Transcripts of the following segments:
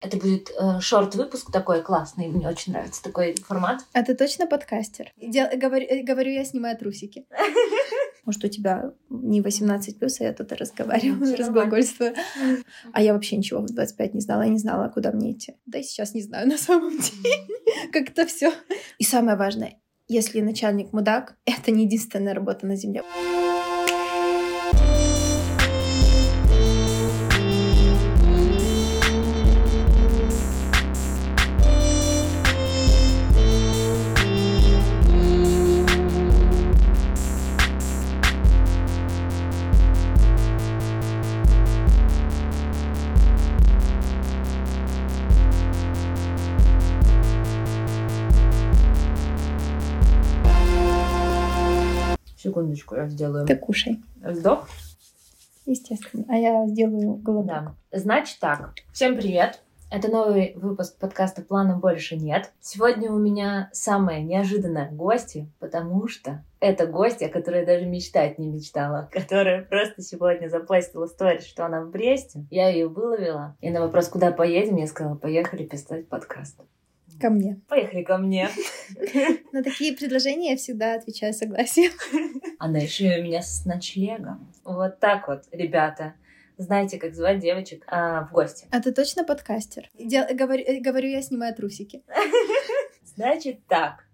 Это будет э, шорт-выпуск такой классный, мне очень нравится такой формат. А ты точно подкастер? Дел, говорю, э, говорю я, снимаю трусики. Может, у тебя не 18 плюс, а я тут разговариваю, разглагольствую. А я вообще ничего в 25 не знала, я не знала, куда мне идти. Да и сейчас не знаю на самом деле. Как-то все. И самое важное, если начальник мудак, это не единственная работа на земле. Секундочку, я сделаю. Ты кушай. Вздох. Естественно. А я сделаю голодок. Да. Значит так. Всем привет. Это новый выпуск подкаста «Плана больше нет». Сегодня у меня самые неожиданные гости, потому что это гостья, которая даже мечтать не мечтала, которая просто сегодня запостила сторис, что она в Бресте. Я ее выловила. И на вопрос, куда поедем, я сказала, поехали писать подкаст. Ко мне. Поехали ко мне. На такие предложения я всегда отвечаю согласием. Она еще меня с ночлегом. Вот так вот, ребята. Знаете, как звать девочек а, в гости. А ты точно подкастер? Дел, говорю, э, говорю я, снимаю трусики. Значит так.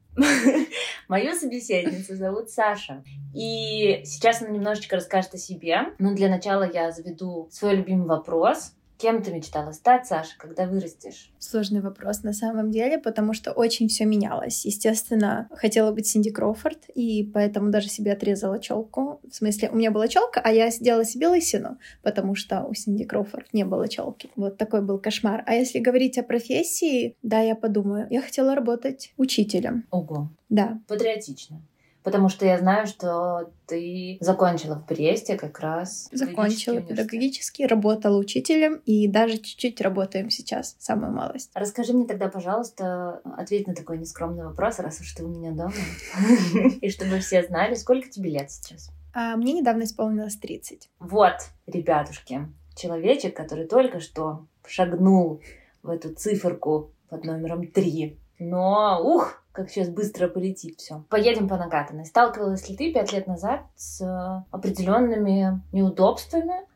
Мою собеседницу зовут Саша. И сейчас она немножечко расскажет о себе. Но для начала я заведу свой любимый вопрос. Кем ты мечтала стать, Саша, когда вырастешь? Сложный вопрос на самом деле, потому что очень все менялось. Естественно, хотела быть Синди Кроуфорд, и поэтому даже себе отрезала челку. В смысле, у меня была челка, а я сделала себе лысину, потому что у Синди Кроуфорд не было челки. Вот такой был кошмар. А если говорить о профессии, да, я подумаю, я хотела работать учителем. Ого. Да. Патриотично. Потому что я знаю, что ты закончила в Бресте как раз. Закончила педагогический, работала учителем и даже чуть-чуть работаем сейчас, самую малость. Расскажи мне тогда, пожалуйста, ответь на такой нескромный вопрос, раз уж ты у меня дома. И чтобы все знали, сколько тебе лет сейчас? А мне недавно исполнилось 30. Вот, ребятушки, человечек, который только что шагнул в эту циферку под номером 3. Но, ух, как сейчас быстро полетит все. Поедем по накатанной. Сталкивалась ли ты пять лет назад с определенными неудобствами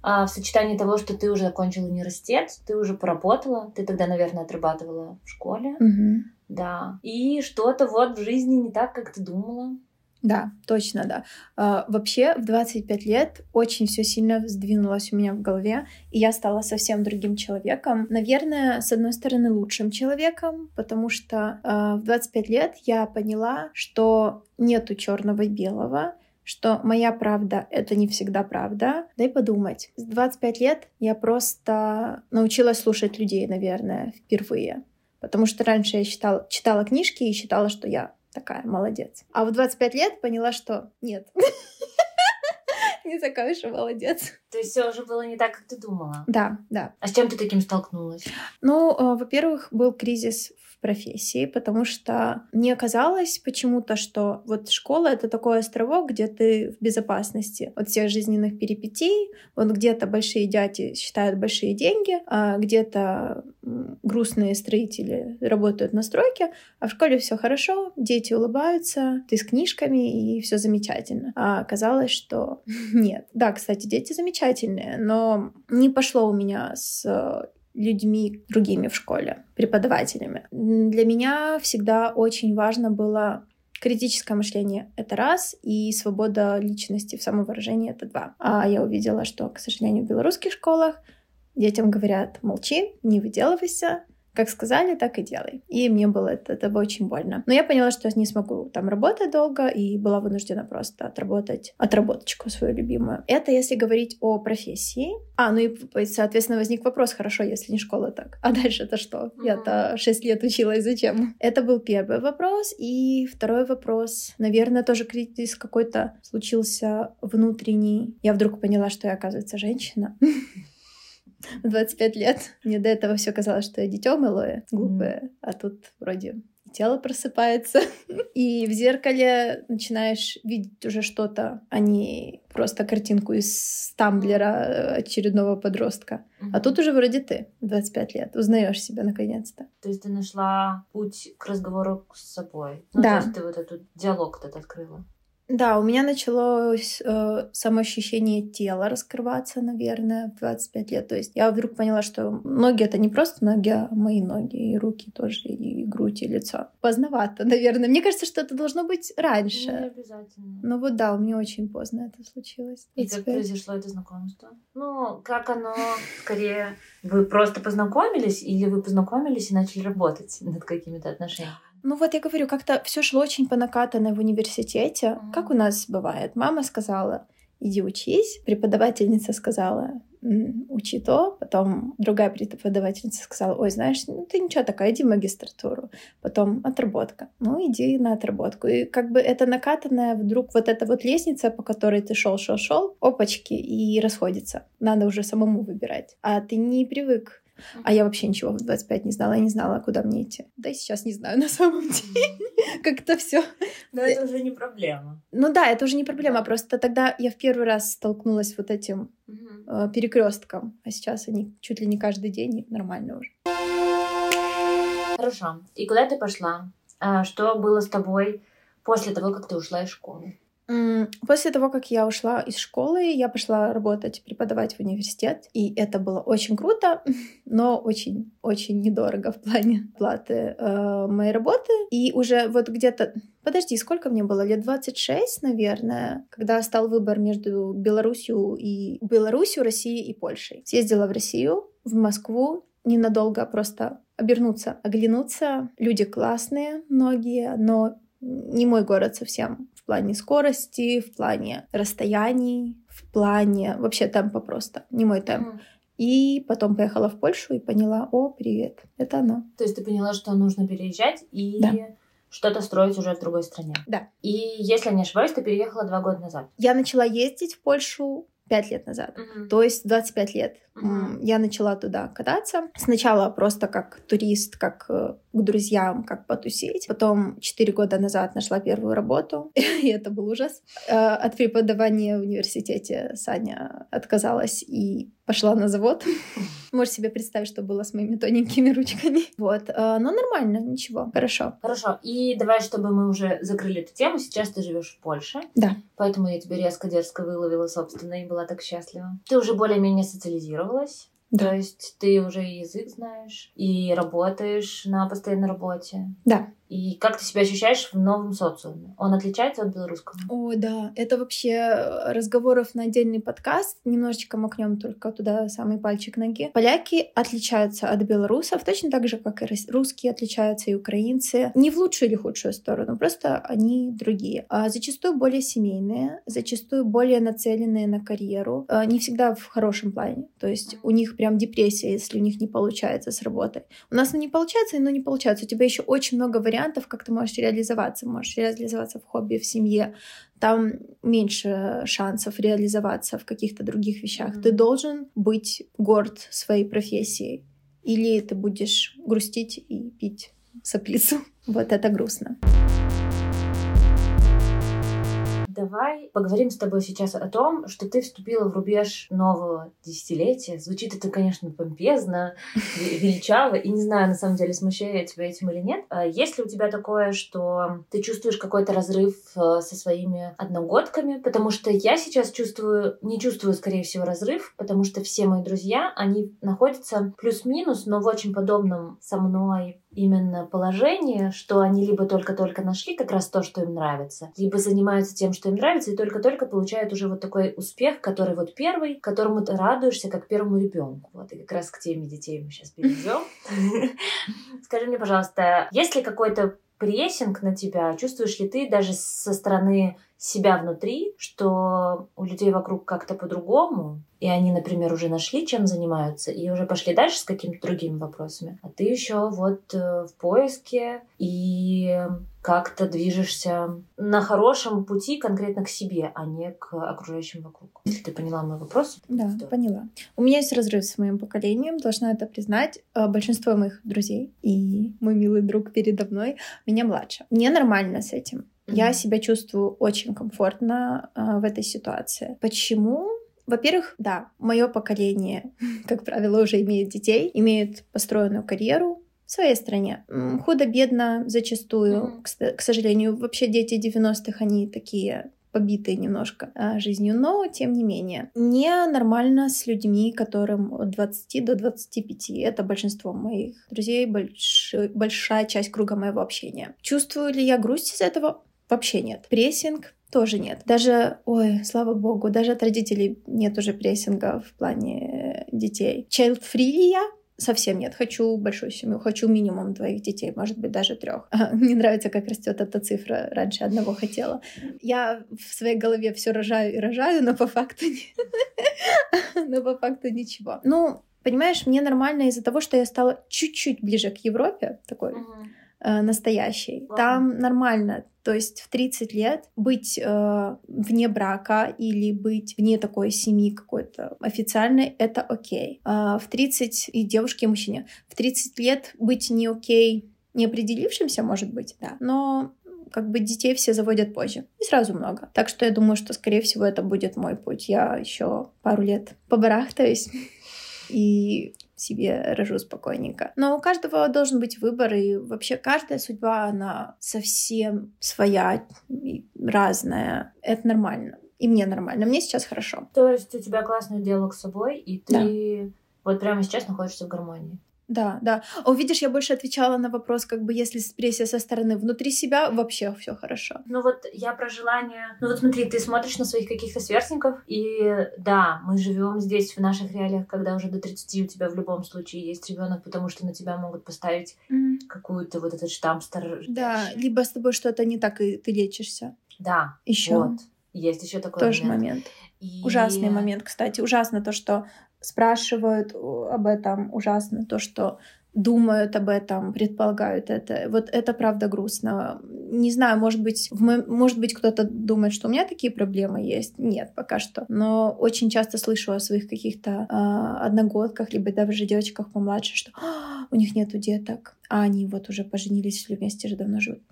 а в сочетании того, что ты уже закончила университет, ты уже поработала, ты тогда, наверное, отрабатывала в школе, угу. да, и что-то вот в жизни не так, как ты думала, да, точно, да. А, вообще, в 25 лет очень все сильно сдвинулось у меня в голове, и я стала совсем другим человеком. Наверное, с одной стороны, лучшим человеком, потому что а, в 25 лет я поняла, что нету черного и белого, что моя правда — это не всегда правда. Дай подумать. С 25 лет я просто научилась слушать людей, наверное, впервые. Потому что раньше я читала, читала книжки и считала, что я такая, молодец. А в 25 лет поняла, что нет. Не такая уж и молодец. То есть все уже было не так, как ты думала? Да, да. А с чем ты таким столкнулась? Ну, э, во-первых, был кризис профессии, потому что мне казалось почему-то, что вот школа — это такой островок, где ты в безопасности от всех жизненных перипетий, вот где-то большие дяди считают большие деньги, а где-то грустные строители работают на стройке, а в школе все хорошо, дети улыбаются, ты с книжками и все замечательно. А оказалось, что нет. Да, кстати, дети замечательные, но не пошло у меня с людьми другими в школе, преподавателями. Для меня всегда очень важно было критическое мышление — это раз, и свобода личности в самовыражении — это два. А я увидела, что, к сожалению, в белорусских школах детям говорят «молчи, не выделывайся», как сказали, так и делай. И мне было это, это очень больно. Но я поняла, что я не смогу там работать долго, и была вынуждена просто отработать отработочку свою любимую. Это если говорить о профессии. А, ну и, соответственно, возник вопрос, хорошо, если не школа так. А дальше это что? Mm-hmm. Я-то 6 лет училась, зачем? Это был первый вопрос. И второй вопрос, наверное, тоже кризис какой-то случился внутренний. Я вдруг поняла, что я, оказывается, женщина. в 25 лет. Мне до этого все казалось, что я дитё малое, глупое, mm. а тут вроде тело просыпается, и в зеркале начинаешь видеть уже что-то, а не просто картинку из тамблера э, очередного подростка. Mm-hmm. А тут уже вроде ты, 25 лет, узнаешь себя наконец-то. То есть ты нашла путь к разговору с собой. Ну, да. То есть ты вот этот диалог этот открыла. Да, у меня началось э, самоощущение тела раскрываться, наверное, в 25 лет. То есть я вдруг поняла, что ноги — это не просто ноги, а мои ноги, и руки тоже, и грудь, и лицо. Поздновато, наверное. Мне кажется, что это должно быть раньше. Не обязательно. Ну вот да, у меня очень поздно это случилось. И как произошло это знакомство? Ну, как оно, скорее, вы просто познакомились, или вы познакомились и начали работать над какими-то отношениями? Ну вот я говорю, как-то все шло очень по накатанной в университете. Mm-hmm. Как у нас бывает? Мама сказала, иди учись. Преподавательница сказала, учи то. Потом другая преподавательница сказала, ой, знаешь, ну ты ничего такая, иди в магистратуру. Потом отработка. Ну, иди на отработку. И как бы это накатанная вдруг вот эта вот лестница, по которой ты шел, шел, шел, опачки, и расходится. Надо уже самому выбирать. А ты не привык а я вообще ничего в 25 не знала, я не знала, куда мне идти. Да и сейчас не знаю на самом деле. Как-то все. Но это уже не проблема. Ну да, это уже не проблема, просто тогда я в первый раз столкнулась вот этим э, перекрестком, а сейчас они чуть ли не каждый день, нормально уже. Хорошо. И куда ты пошла? А что было с тобой после того, как ты ушла из школы? После того, как я ушла из школы, я пошла работать, преподавать в университет. И это было очень круто, но очень-очень недорого в плане платы э, моей работы. И уже вот где-то... Подожди, сколько мне было? Лет 26, наверное, когда стал выбор между Беларусью и Беларусью, Россией и Польшей. Съездила в Россию, в Москву, ненадолго просто обернуться, оглянуться. Люди классные, многие, но не мой город совсем плане скорости, в плане расстояний, в плане вообще темпа просто, не мой темп. Mm. И потом поехала в Польшу и поняла, о, привет, это оно. То есть ты поняла, что нужно переезжать и да. что-то строить уже в другой стране. Да. И если не ошибаюсь, ты переехала два года назад. Я начала ездить в Польшу пять лет назад. Mm-hmm. То есть 25 лет mm-hmm. я начала туда кататься. Сначала просто как турист, как э, к друзьям, как потусить. Потом четыре года назад нашла первую работу, и это был ужас. Э, от преподавания в университете Саня отказалась и пошла на завод. Можешь себе представить, что было с моими тоненькими ручками. Вот. Э, но нормально, ничего. Хорошо. Хорошо. И давай, чтобы мы уже закрыли эту тему. Сейчас ты живешь в Польше. Да. Поэтому я тебя резко дерзко выловила, собственно, и была так счастлива. Ты уже более-менее социализировалась. Да. То есть ты уже и язык знаешь, и работаешь на постоянной работе. Да. И как ты себя ощущаешь в новом социуме? Он отличается от белорусского? О, да. Это вообще э, разговоров на отдельный подкаст. Немножечко макнем только туда самый пальчик ноги. Поляки отличаются от белорусов точно так же, как и русские отличаются, и украинцы. Не в лучшую или худшую сторону, просто они другие. А зачастую более семейные, зачастую более нацеленные на карьеру. А не всегда в хорошем плане. То есть у них прям депрессия, если у них не получается с работой. У нас ну, не получается, но не получается. У тебя еще очень много вариантов вариантов, как ты можешь реализоваться. Можешь реализоваться в хобби, в семье. Там меньше шансов реализоваться в каких-то других вещах. Mm-hmm. Ты должен быть горд своей профессией. Или ты будешь грустить и пить соплицу. Вот это грустно. Давай поговорим с тобой сейчас о том, что ты вступила в рубеж нового десятилетия. Звучит это, конечно, помпезно, величаво, и не знаю, на самом деле, смущает тебя этим или нет. А есть ли у тебя такое, что ты чувствуешь какой-то разрыв э, со своими одногодками? Потому что я сейчас чувствую, не чувствую, скорее всего, разрыв, потому что все мои друзья, они находятся плюс-минус, но в очень подобном со мной именно положение, что они либо только-только нашли как раз то, что им нравится, либо занимаются тем, что им нравится, и только-только получают уже вот такой успех, который вот первый, которому ты радуешься как первому ребенку. Вот, и как раз к теме детей мы сейчас перейдем. Скажи мне, пожалуйста, есть ли какой-то прессинг на тебя? Чувствуешь ли ты даже со стороны себя внутри, что у людей вокруг как-то по-другому, и они, например, уже нашли, чем занимаются, и уже пошли дальше с какими-то другими вопросами, а ты еще вот э, в поиске, и как-то движешься на хорошем пути конкретно к себе, а не к окружающим вокруг. Если ты поняла мой вопрос. Да, да, поняла. У меня есть разрыв с моим поколением, должна это признать. Э, большинство моих друзей и мой милый друг передо мной меня младше. Мне нормально с этим. Mm-hmm. Я себя чувствую очень комфортно э, в этой ситуации. Почему? Во-первых, да, мое поколение, как правило, уже имеет детей, имеет построенную карьеру, в своей стране. Худо-бедно зачастую, mm-hmm. к, сожалению. Вообще дети 90-х, они такие побитые немножко а, жизнью, но тем не менее. Не нормально с людьми, которым от 20 до 25. Это большинство моих друзей, больш... большая часть круга моего общения. Чувствую ли я грусть из этого? Вообще нет. Прессинг тоже нет. Даже, ой, слава богу, даже от родителей нет уже прессинга в плане детей. Child-free ли я? Совсем нет. Хочу большую семью, хочу минимум двоих детей, может быть, даже трех. Мне нравится, как растет эта цифра. Раньше одного хотела. Я в своей голове все рожаю и рожаю, но по факту но по факту ничего. Ну, понимаешь, мне нормально из-за того, что я стала чуть-чуть ближе к Европе, такой э, настоящей. Там нормально. То есть в 30 лет быть э, вне брака или быть вне такой семьи какой-то официальной, это окей. А в 30, и девушке, и мужчине, в 30 лет быть не окей, не определившимся, может быть, да, но как бы детей все заводят позже. И сразу много. Так что я думаю, что, скорее всего, это будет мой путь. Я еще пару лет побарахтаюсь и себе рожу спокойненько. Но у каждого должен быть выбор, и вообще каждая судьба, она совсем своя, разная. Это нормально. И мне нормально. Мне сейчас хорошо. То есть у тебя классный диалог с собой, и ты да. вот прямо сейчас находишься в гармонии. Да, да. О, видишь, я больше отвечала на вопрос, как бы если прессия со стороны внутри себя, вообще все хорошо. Ну вот я про желание. Ну вот смотри, ты смотришь на своих каких-то сверстников, и да, мы живем здесь в наших реалиях, когда уже до 30 у тебя в любом случае есть ребенок, потому что на тебя могут поставить mm. какую-то вот этот штамп стар. Да, либо с тобой что-то не так, и ты лечишься. Да. Еще. Вот. Есть еще такой Тоже момент. момент. И... Ужасный момент, кстати. Ужасно то, что спрашивают об этом ужасно, то, что думают об этом, предполагают это. Вот это правда грустно. Не знаю, может быть, в мо... может быть, кто-то думает, что у меня такие проблемы есть. Нет, пока что. Но очень часто слышу о своих каких-то э, одногодках, либо даже девочках помладше, что у них нету деток, а они вот уже поженились или вместе же давно живут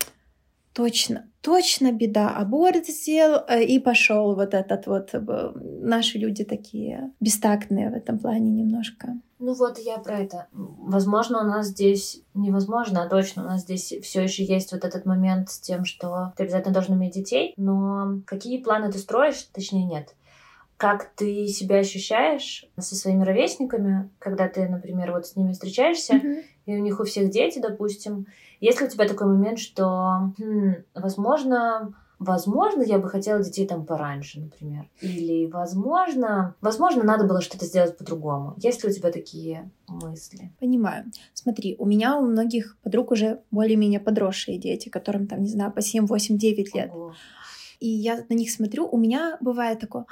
точно, точно беда. Аборт сделал э, и пошел вот этот вот. Э, наши люди такие бестактные в этом плане немножко. Ну вот я про это. Возможно, у нас здесь невозможно, а точно у нас здесь все еще есть вот этот момент с тем, что ты обязательно должен иметь детей, но какие планы ты строишь, точнее нет. Как ты себя ощущаешь со своими ровесниками, когда ты, например, вот с ними встречаешься, mm-hmm. и у них у всех дети, допустим, есть ли у тебя такой момент, что, хм, возможно, Возможно, я бы хотела детей там пораньше, например. Или, возможно, возможно, надо было что-то сделать по-другому. Есть ли у тебя такие мысли? Понимаю. Смотри, у меня у многих подруг уже более-менее подросшие дети, которым там, не знаю, по 7, 8, 9 лет. Ого. И я на них смотрю, у меня бывает такое,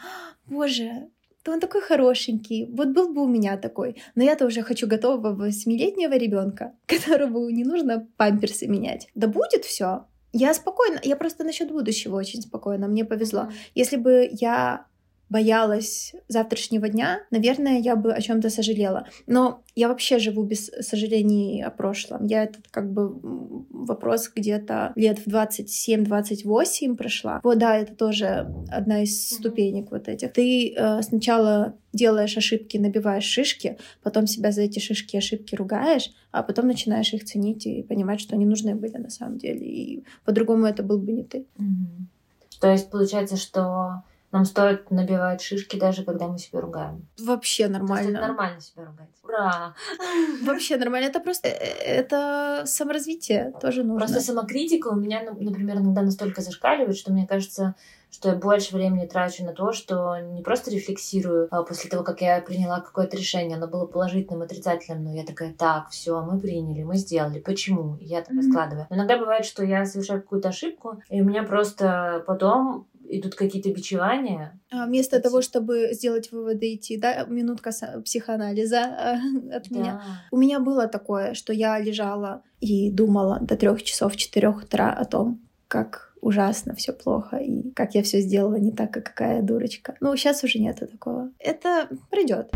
боже, то он такой хорошенький. Вот был бы у меня такой. Но я-то уже хочу готового восьмилетнего ребенка, которому не нужно памперсы менять. Да будет все. Я спокойно, я просто насчет будущего очень спокойно. Мне повезло. Если бы я боялась завтрашнего дня, наверное, я бы о чем-то сожалела. Но я вообще живу без сожалений о прошлом. Я этот как бы вопрос где-то лет в 27-28 прошла. Вот да, это тоже одна из ступенек вот этих. Ты э, сначала делаешь ошибки, набиваешь шишки, потом себя за эти шишки и ошибки ругаешь, а потом начинаешь их ценить и понимать, что они нужны были на самом деле. И по-другому это был бы не ты. Mm-hmm. То есть получается, что нам стоит набивать шишки, даже когда мы себя ругаем. Вообще нормально. То есть нормально себя ругать. Ура! Вообще нормально. Это просто... Э, это саморазвитие тоже нужно. Просто самокритика у меня, например, иногда настолько зашкаливает, что мне кажется, что я больше времени трачу на то, что не просто рефлексирую а после того, как я приняла какое-то решение, оно было положительным, отрицательным, но я такая, так, все, мы приняли, мы сделали, почему? И я так mm-hmm. раскладываю. Но иногда бывает, что я совершаю какую-то ошибку, и у меня просто потом идут какие-то бичевания. А вместо того, чтобы сделать выводы идти, да, минутка психоанализа от да. меня. У меня было такое, что я лежала и думала до трех часов, четырех утра о том, как ужасно, все плохо, и как я все сделала не так, как какая дурочка. Ну, сейчас уже нету такого. Это придет.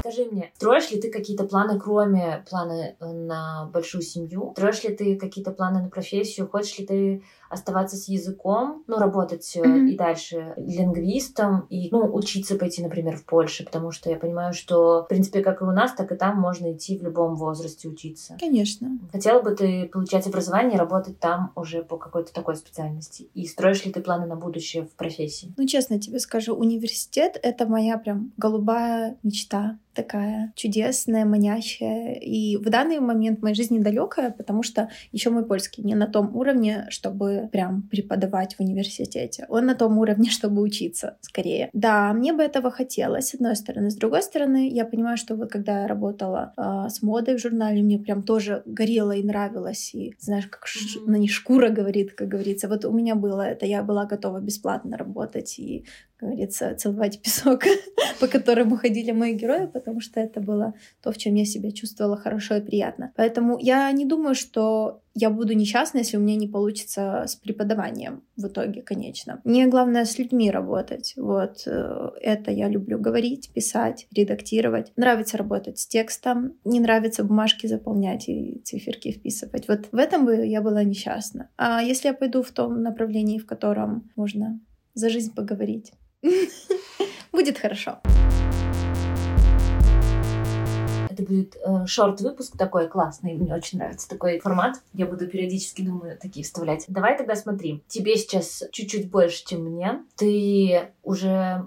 Скажи мне, строишь ли ты какие-то планы, кроме планы э, на большую семью? Строишь ли ты какие-то планы на профессию? Хочешь ли ты оставаться с языком, ну, работать mm-hmm. и дальше лингвистом, и, ну, учиться пойти, например, в Польше, потому что я понимаю, что, в принципе, как и у нас, так и там можно идти в любом возрасте учиться. Конечно. Хотела бы ты получать образование и работать там уже по какой-то такой специальности? И строишь ли ты планы на будущее в профессии? Ну, честно тебе скажу, университет — это моя прям голубая мечта такая чудесная, манящая. И в данный момент моей жизни далекая, потому что еще мой польский не на том уровне, чтобы прям преподавать в университете. Он на том уровне, чтобы учиться скорее. Да, мне бы этого хотелось, с одной стороны. С другой стороны, я понимаю, что вот когда я работала э, с модой в журнале, мне прям тоже горело и нравилось. И знаешь, как mm-hmm. на ней шкура говорит, как говорится. Вот у меня было это. Я была готова бесплатно работать и говорится, целовать песок, по которому ходили мои герои, потому что это было то, в чем я себя чувствовала хорошо и приятно. Поэтому я не думаю, что я буду несчастна, если у меня не получится с преподаванием в итоге, конечно. Мне главное с людьми работать. Вот э, это я люблю говорить, писать, редактировать. Нравится работать с текстом, не нравится бумажки заполнять и циферки вписывать. Вот в этом бы я была несчастна. А если я пойду в том направлении, в котором можно за жизнь поговорить, будет хорошо. Это будет э, шорт-выпуск такой классный. Мне очень нравится такой формат. Я буду периодически, думаю, такие вставлять. Давай тогда смотри. Тебе сейчас чуть-чуть больше, чем мне. Ты уже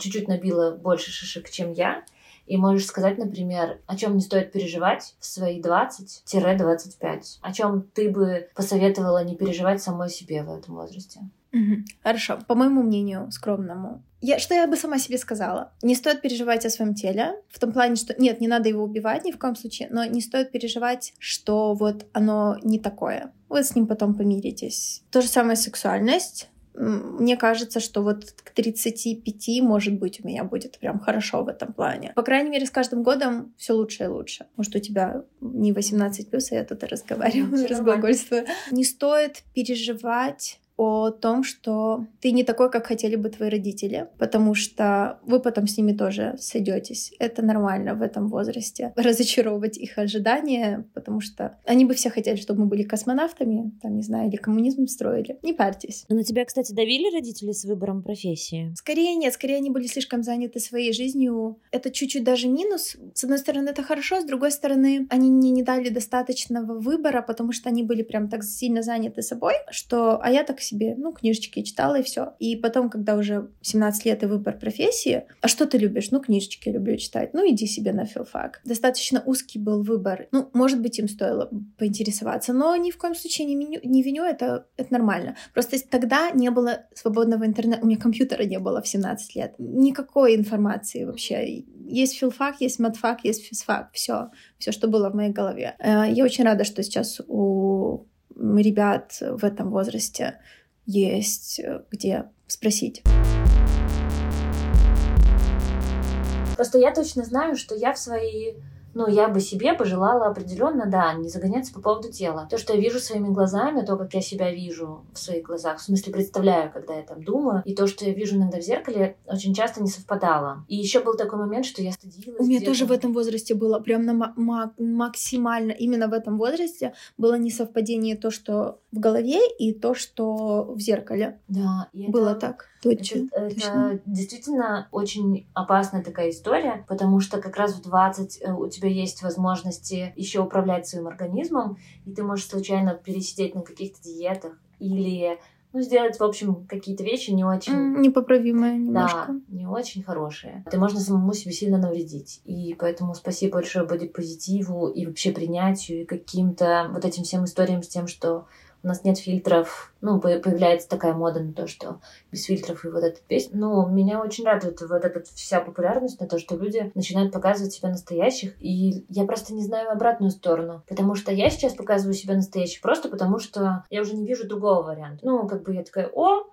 чуть-чуть набила больше шишек, чем я. И можешь сказать, например, о чем не стоит переживать в свои 20-25. О чем ты бы посоветовала не переживать самой себе в этом возрасте. Угу. Хорошо. По моему мнению, скромному, я, что я бы сама себе сказала? Не стоит переживать о своем теле, в том плане, что нет, не надо его убивать ни в коем случае, но не стоит переживать, что вот оно не такое. Вы с ним потом помиритесь. То же самое сексуальность. Мне кажется, что вот к 35, может быть, у меня будет прям хорошо в этом плане. По крайней мере, с каждым годом все лучше и лучше. Может, у тебя не 18 плюс, а я тут разговариваю, разглагольствую. Не стоит переживать о том, что ты не такой, как хотели бы твои родители, потому что вы потом с ними тоже сойдетесь. Это нормально в этом возрасте. Разочаровывать их ожидания, потому что они бы все хотели, чтобы мы были космонавтами, там, не знаю, или коммунизм строили. Не парьтесь. На тебя, кстати, давили родители с выбором профессии? Скорее нет, скорее они были слишком заняты своей жизнью. Это чуть-чуть даже минус. С одной стороны, это хорошо, с другой стороны, они мне не дали достаточного выбора, потому что они были прям так сильно заняты собой, что... А я так себе, ну, книжечки читала и все. И потом, когда уже 17 лет и выбор профессии, а что ты любишь? Ну, книжечки люблю читать. Ну, иди себе на филфак. Достаточно узкий был выбор. Ну, может быть, им стоило поинтересоваться, но ни в коем случае не, меню, не виню, это, это нормально. Просто тогда не было свободного интернета, у меня компьютера не было в 17 лет. Никакой информации вообще. Есть филфак, есть матфак, есть физфак. Все, все, что было в моей голове. Э, я очень рада, что сейчас у ребят в этом возрасте есть э, где спросить. Просто я точно знаю, что я в свои ну, я бы себе пожелала определенно, да, не загоняться по поводу тела. То, что я вижу своими глазами, то, как я себя вижу в своих глазах, в смысле представляю, когда я там думаю, и то, что я вижу иногда в зеркале, очень часто не совпадало. И еще был такой момент, что я стыдилась. У меня тоже в этом возрасте было прям на максимально, именно в этом возрасте было несовпадение то, что в голове, и то, что в зеркале. Да. было это... так. Точно. Это, это действительно очень опасная такая история, потому что как раз в 20 э, у тебя есть возможности еще управлять своим организмом, и ты можешь случайно пересидеть на каких-то диетах или ну, сделать, в общем, какие-то вещи не очень... Непоправимые немножко. Да, не очень хорошие. Ты можно самому себе сильно навредить. И поэтому спасибо большое бодипозитиву и вообще принятию, и каким-то вот этим всем историям с тем, что у нас нет фильтров, ну, появляется такая мода на то, что без фильтров и вот эта песня. Ну, меня очень радует вот эта вся популярность на то, что люди начинают показывать себя настоящих, и я просто не знаю обратную сторону, потому что я сейчас показываю себя настоящих просто потому, что я уже не вижу другого варианта. Ну, как бы я такая, о,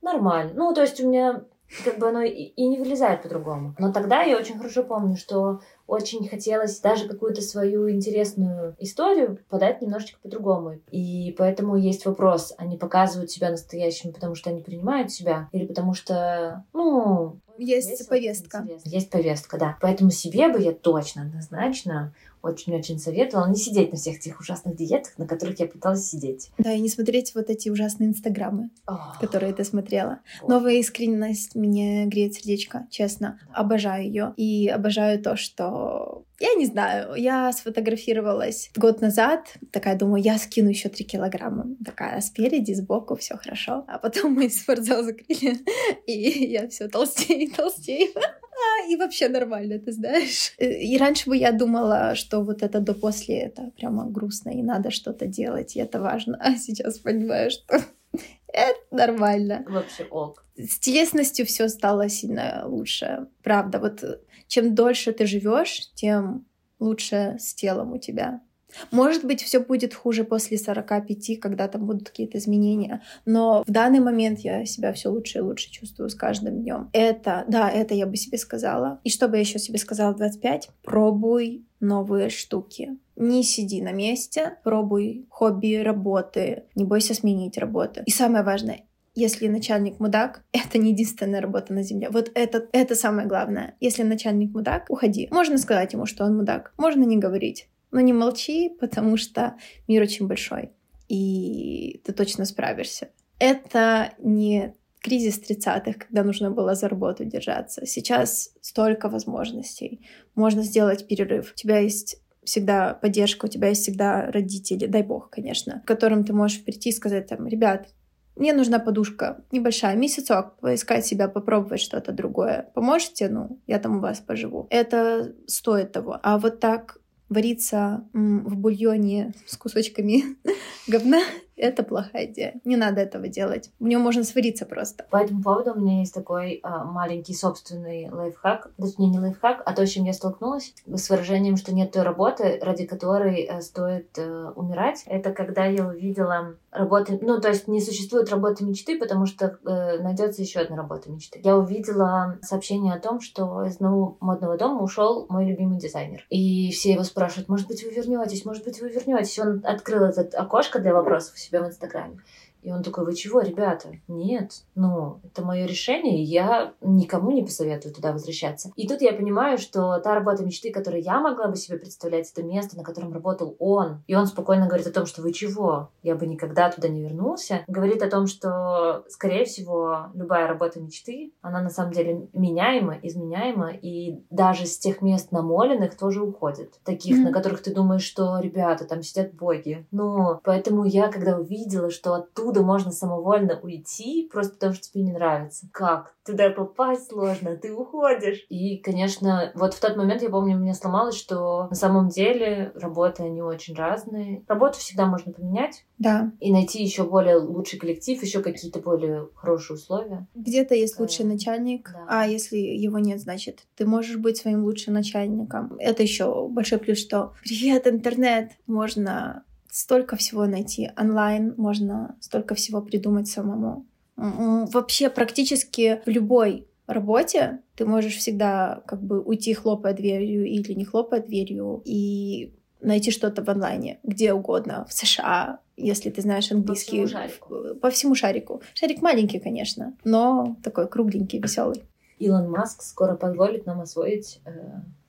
нормально. Ну, то есть у меня как бы оно и не вылезает по-другому. Но тогда я очень хорошо помню, что очень хотелось даже какую-то свою интересную историю подать немножечко по-другому. И поэтому есть вопрос, они показывают себя настоящими, потому что они принимают себя, или потому что, ну... Есть весело, повестка. Есть повестка, да. Поэтому себе бы я точно, однозначно очень-очень советовала не сидеть на всех этих ужасных диетах, на которых я пыталась сидеть. Да, и не смотреть вот эти ужасные инстаграмы, oh. которые ты смотрела. Oh. Новая искренность мне греет сердечко, честно. Да. Обожаю ее. И обожаю то, что я не знаю, я сфотографировалась год назад, такая думаю, я скину еще три килограмма. Такая спереди, сбоку, все хорошо. А потом мы спортзал закрыли, и я все толстею толстею. А, и вообще нормально, ты знаешь. Э, и раньше бы я думала, что вот это до после это прямо грустно, и надо что-то делать, и это важно. А сейчас понимаю, что это нормально. Вообще ок. С телесностью все стало сильно лучше. Правда, вот чем дольше ты живешь, тем лучше с телом у тебя. Может быть, все будет хуже после 45, когда там будут какие-то изменения. Но в данный момент я себя все лучше и лучше чувствую с каждым днем. Это, да, это я бы себе сказала. И что бы я еще себе сказала в 25? Пробуй новые штуки. Не сиди на месте, пробуй хобби, работы, не бойся сменить работу. И самое важное, если начальник мудак, это не единственная работа на земле. Вот это, это самое главное. Если начальник мудак, уходи. Можно сказать ему, что он мудак. Можно не говорить. Но не молчи, потому что мир очень большой. И ты точно справишься. Это не кризис 30-х, когда нужно было за работу держаться. Сейчас столько возможностей. Можно сделать перерыв. У тебя есть всегда поддержка, у тебя есть всегда родители, дай бог, конечно, к которым ты можешь прийти и сказать там, ребят, мне нужна подушка небольшая, месяцок, поискать себя, попробовать что-то другое. Поможете? Ну, я там у вас поживу. Это стоит того. А вот так вариться в бульоне с кусочками говна, это плохая идея. Не надо этого делать. В нем можно свариться просто. По этому поводу у меня есть такой а, маленький собственный лайфхак. Точнее, не лайфхак, а то, с чем я столкнулась, с выражением, что нет той работы, ради которой а, стоит а, умирать. Это когда я увидела работы... Ну, то есть не существует работы мечты, потому что э, найдется еще одна работа мечты. Я увидела сообщение о том, что из нового модного дома ушел мой любимый дизайнер. И все его спрашивают, может быть, вы вернетесь, может быть, вы вернетесь. Он открыл это окошко для вопросов себя в Инстаграме. И он такой, вы чего, ребята? Нет, ну, это мое решение, я никому не посоветую туда возвращаться. И тут я понимаю, что та работа мечты, которую я могла бы себе представлять, это место, на котором работал он. И он спокойно говорит о том, что вы чего? Я бы никогда туда не вернулся. Говорит о том, что, скорее всего, любая работа мечты, она на самом деле меняема, изменяема, и даже с тех мест намоленных тоже уходит. Таких, mm-hmm. на которых ты думаешь, что, ребята, там сидят боги. Но поэтому я, когда увидела, что оттуда можно самовольно уйти, просто потому что тебе не нравится. Как? Туда попасть сложно, ты уходишь. И, конечно, вот в тот момент, я помню, меня сломалось, что на самом деле работы, они очень разные. Работу всегда можно поменять. Да. И найти еще более лучший коллектив, еще какие-то более хорошие условия. Где-то есть лучший начальник, да. а если его нет, значит, ты можешь быть своим лучшим начальником. Это еще большой плюс, что привет, интернет, можно столько всего найти онлайн, можно столько всего придумать самому. Вообще практически в любой работе ты можешь всегда как бы уйти, хлопая дверью или не хлопая дверью, и найти что-то в онлайне, где угодно, в США, если ты знаешь английский. По всему шарику. По всему шарику. Шарик маленький, конечно, но такой кругленький, веселый. Илон Маск скоро позволит нам освоить э,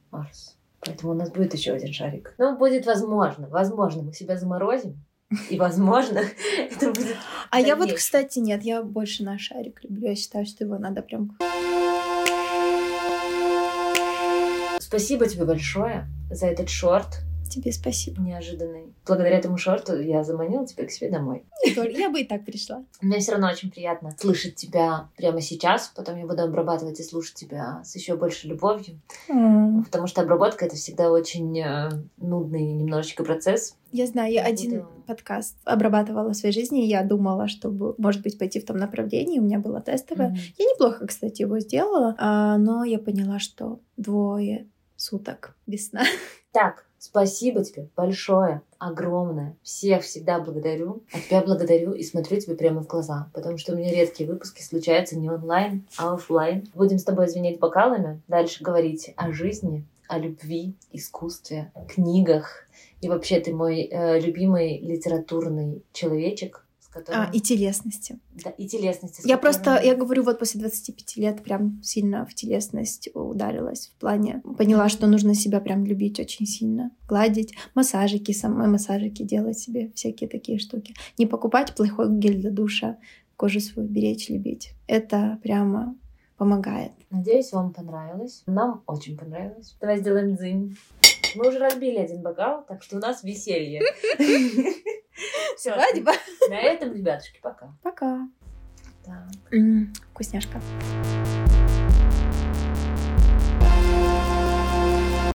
Марс. Поэтому у нас будет еще один шарик. Ну, будет возможно. Возможно, мы себя заморозим. И, возможно, это будет... А я вот, кстати, нет, я больше на шарик люблю. Я считаю, что его надо прям... Спасибо тебе большое за этот шорт. Тебе спасибо. Неожиданный. Благодаря этому шорту я заманила тебя к себе домой. Я бы и так пришла. Мне все равно очень приятно слышать тебя прямо сейчас. Потом я буду обрабатывать и слушать тебя с еще большей любовью. М. Потому что обработка это всегда очень э, нудный немножечко процесс. Я знаю, я один буду- подкаст обрабатывала в своей жизни, и я думала, чтобы, может быть, пойти в том направлении. У меня было тестовое. Мгм. Я неплохо, кстати, его сделала, а, но я поняла, что двое суток без сна. Так, спасибо тебе большое, огромное. Всех всегда благодарю. А тебя благодарю и смотрю тебе прямо в глаза. Потому что у меня редкие выпуски случаются не онлайн, а оффлайн. Будем с тобой звенеть бокалами, дальше говорить о жизни, о любви, искусстве, книгах. И вообще ты мой э, любимый литературный человечек, которым... А, и телесности. Да, и телесности. Я которым- просто, я говорю, вот после 25 лет прям сильно в телесность ударилась в плане. Поняла, что нужно себя прям любить очень сильно. Гладить, массажики, самой массажики делать себе, всякие такие штуки. Не покупать плохой гель для душа, кожу свою беречь, любить. Это прямо помогает. Надеюсь, вам понравилось. Нам очень понравилось. Давай сделаем дзынь. Мы уже разбили один бокал, так что у нас веселье. Свадьба. На этом, ребятушки, пока. Пока. Так. Вкусняшка.